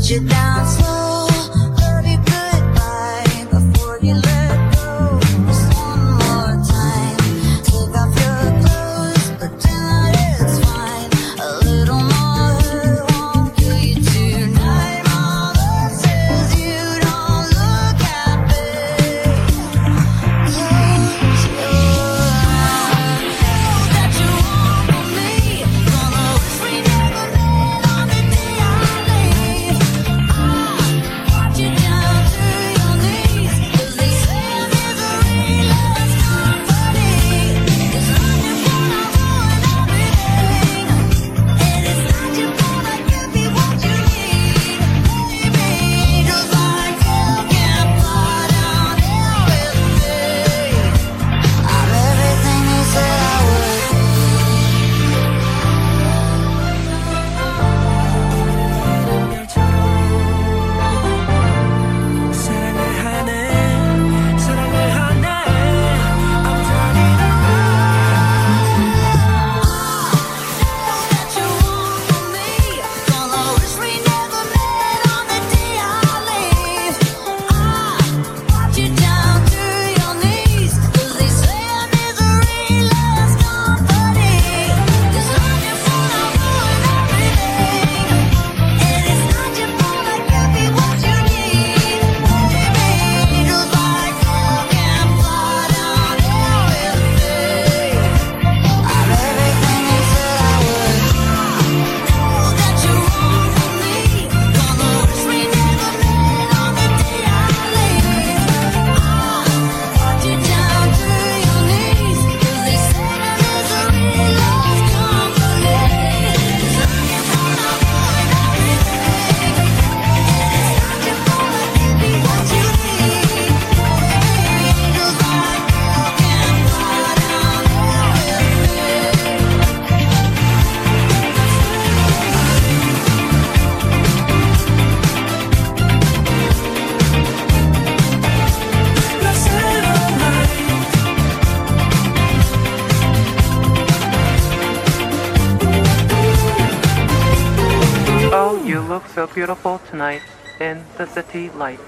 直到最 You look so beautiful tonight in the city light.